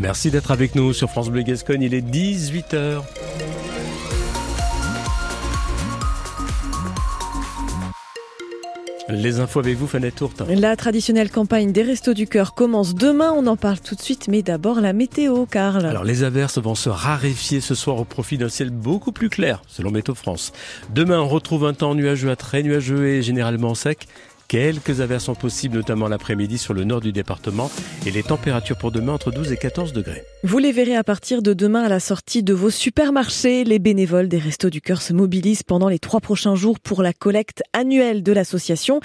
Merci d'être avec nous sur France Bleu Gascogne. Il est 18h. Les infos avec vous, Fanette Tourte. La traditionnelle campagne des Restos du Cœur commence demain. On en parle tout de suite, mais d'abord la météo, Karl. Alors, les averses vont se raréfier ce soir au profit d'un ciel beaucoup plus clair, selon Météo France. Demain, on retrouve un temps nuageux à très nuageux et généralement sec. Quelques averses sont possibles, notamment l'après-midi sur le nord du département et les températures pour demain entre 12 et 14 degrés. Vous les verrez à partir de demain à la sortie de vos supermarchés. Les bénévoles des Restos du Cœur se mobilisent pendant les trois prochains jours pour la collecte annuelle de l'association.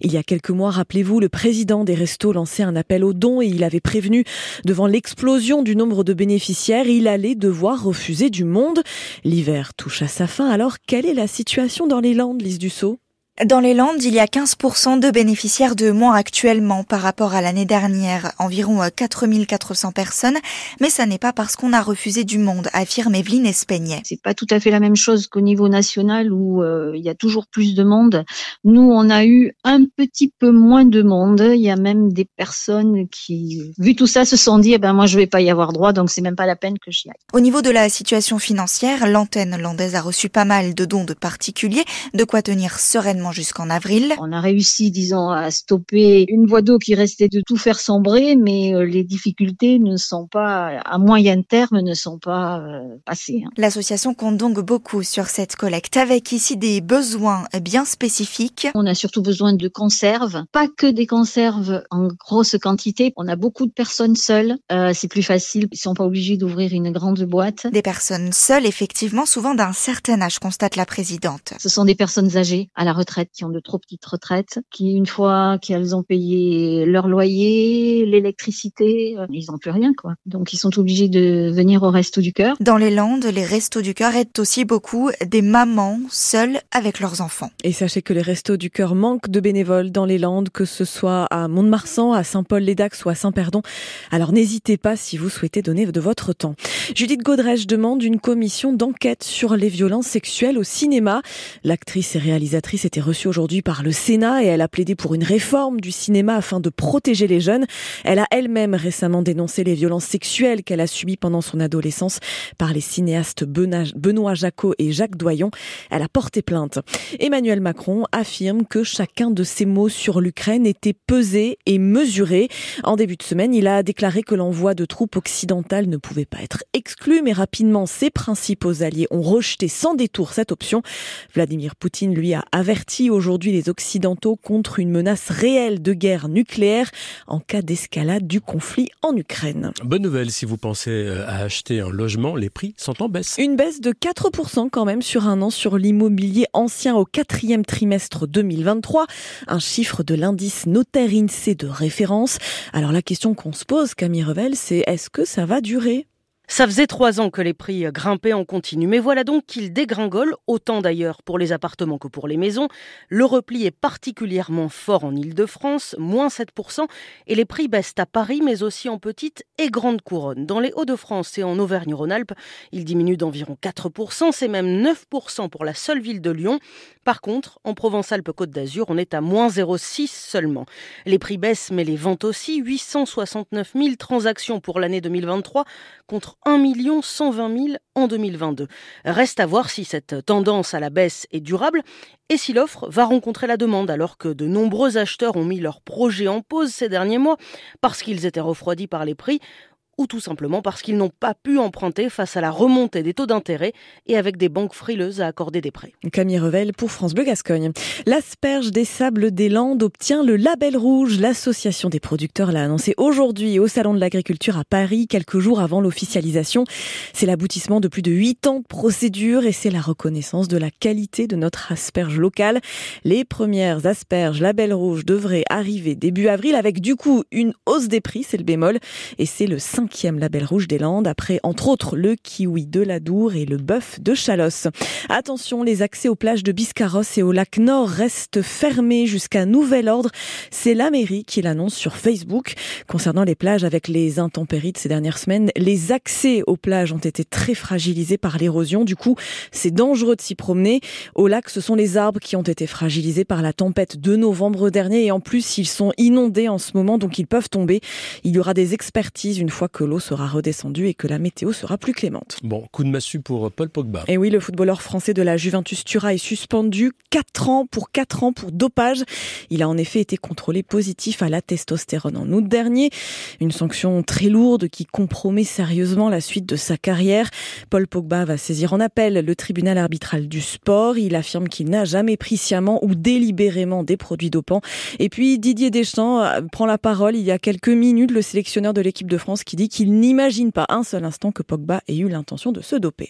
Il y a quelques mois, rappelez-vous, le président des Restos lançait un appel aux dons et il avait prévenu devant l'explosion du nombre de bénéficiaires, il allait devoir refuser du monde. L'hiver touche à sa fin. Alors, quelle est la situation dans les Landes, Lise Dussault? Dans les Landes, il y a 15% de bénéficiaires de moins actuellement par rapport à l'année dernière, environ 4400 euh, personnes, mais ça n'est pas parce qu'on a refusé du monde, affirme Evelyne Espeignet. C'est pas tout à fait la même chose qu'au niveau national où euh, il y a toujours plus de monde. Nous, on a eu un petit peu moins de monde. Il y a même des personnes qui, vu tout ça, se sont dit, eh ben moi je vais pas y avoir droit, donc c'est même pas la peine que j'y aille. Au niveau de la situation financière, l'antenne landaise a reçu pas mal de dons de particuliers, de quoi tenir sereinement jusqu'en avril. On a réussi, disons, à stopper une voie d'eau qui restait de tout faire sombrer, mais euh, les difficultés ne sont pas, à moyen terme, ne sont pas euh, passées. Hein. L'association compte donc beaucoup sur cette collecte, avec ici des besoins bien spécifiques. On a surtout besoin de conserves, pas que des conserves en grosse quantité. On a beaucoup de personnes seules, euh, c'est plus facile, ils sont pas obligés d'ouvrir une grande boîte. Des personnes seules, effectivement, souvent d'un certain âge, constate la présidente. Ce sont des personnes âgées à la retraite qui ont de trop petites retraites, qui une fois qu'elles ont payé leur loyer, l'électricité, euh, ils n'ont plus rien quoi. Donc ils sont obligés de venir au Resto du Cœur. Dans les Landes, les Restos du Cœur aident aussi beaucoup des mamans seules avec leurs enfants. Et sachez que les Restos du Cœur manquent de bénévoles dans les Landes, que ce soit à Mont-de-Marsan, à Saint-Paul-les-Dax ou à Saint-Perdon. Alors n'hésitez pas si vous souhaitez donner de votre temps. Judith Godrèche demande une commission d'enquête sur les violences sexuelles au cinéma. L'actrice et réalisatrice était reçue aujourd'hui par le Sénat et elle a plaidé pour une réforme du cinéma afin de protéger les jeunes. Elle a elle-même récemment dénoncé les violences sexuelles qu'elle a subies pendant son adolescence par les cinéastes Benoît Jacot et Jacques Doyon. Elle a porté plainte. Emmanuel Macron affirme que chacun de ses mots sur l'Ukraine était pesé et mesuré. En début de semaine, il a déclaré que l'envoi de troupes occidentales ne pouvait pas être exclu, mais rapidement ses principaux alliés ont rejeté sans détour cette option. Vladimir Poutine lui a averti aujourd'hui les Occidentaux contre une menace réelle de guerre nucléaire en cas d'escalade du conflit en Ukraine. Bonne nouvelle si vous pensez euh, à acheter un logement, les prix sont en baisse. Une baisse de 4% quand même sur un an sur l'immobilier ancien au quatrième trimestre 2023, un chiffre de l'indice notaire INSEE de référence. Alors la question qu'on se pose, Camille Revel, c'est est-ce que ça va durer? Ça faisait trois ans que les prix grimpaient en continu, mais voilà donc qu'ils dégringolent, autant d'ailleurs pour les appartements que pour les maisons. Le repli est particulièrement fort en Ile-de-France, moins 7%, et les prix baissent à Paris, mais aussi en petite et grande couronne. Dans les Hauts-de-France et en Auvergne-Rhône-Alpes, ils diminuent d'environ 4%, c'est même 9% pour la seule ville de Lyon. Par contre, en Provence-Alpes-Côte d'Azur, on est à moins 0,6 seulement. Les prix baissent, mais les ventes aussi, 869 000 transactions pour l'année 2023 contre 1 120 000 en 2022. Reste à voir si cette tendance à la baisse est durable et si l'offre va rencontrer la demande alors que de nombreux acheteurs ont mis leurs projets en pause ces derniers mois parce qu'ils étaient refroidis par les prix ou tout simplement parce qu'ils n'ont pas pu emprunter face à la remontée des taux d'intérêt et avec des banques frileuses à accorder des prêts. Camille Revel pour France Bleu Gascogne. L'asperge des sables des Landes obtient le label rouge. L'association des producteurs l'a annoncé aujourd'hui au Salon de l'agriculture à Paris, quelques jours avant l'officialisation. C'est l'aboutissement de plus de huit ans de procédure et c'est la reconnaissance de la qualité de notre asperge locale. Les premières asperges label rouge devraient arriver début avril avec du coup une hausse des prix, c'est le bémol, et c'est le 5 cinquième label rouge des Landes, après entre autres le kiwi de l'Adour et le bœuf de Chalosse. Attention, les accès aux plages de Biscarros et au lac Nord restent fermés jusqu'à nouvel ordre. C'est la mairie qui l'annonce sur Facebook. Concernant les plages avec les intempéries de ces dernières semaines, les accès aux plages ont été très fragilisés par l'érosion. Du coup, c'est dangereux de s'y promener. Au lac, ce sont les arbres qui ont été fragilisés par la tempête de novembre dernier et en plus, ils sont inondés en ce moment, donc ils peuvent tomber. Il y aura des expertises une fois que que l'eau sera redescendue et que la météo sera plus clémente. Bon, coup de massue pour Paul Pogba. Et oui, le footballeur français de la Juventus Turin est suspendu 4 ans pour 4 ans pour dopage. Il a en effet été contrôlé positif à la testostérone en août dernier. Une sanction très lourde qui compromet sérieusement la suite de sa carrière. Paul Pogba va saisir en appel le tribunal arbitral du sport. Il affirme qu'il n'a jamais pris sciemment ou délibérément des produits dopants. Et puis Didier Deschamps euh, prend la parole il y a quelques minutes, le sélectionneur de l'équipe de France qui qu'il n'imagine pas un seul instant que Pogba ait eu l'intention de se doper.